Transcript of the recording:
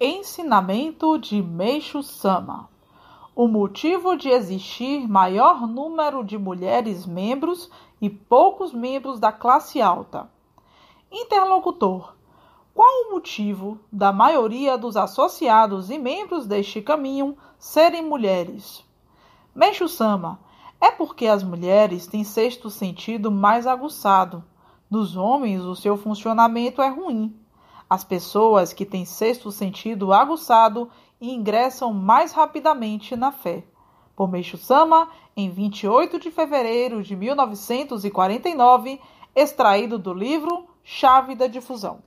Ensinamento de Meixo Sama O motivo de existir maior número de mulheres membros e poucos membros da classe alta. Interlocutor: Qual o motivo da maioria dos associados e membros deste caminho serem mulheres? Meixo Sama: É porque as mulheres têm sexto sentido mais aguçado. Nos homens, o seu funcionamento é ruim. As pessoas que têm sexto sentido aguçado ingressam mais rapidamente na fé. Por Meixo Sama, em 28 de fevereiro de 1949, extraído do livro Chave da Difusão.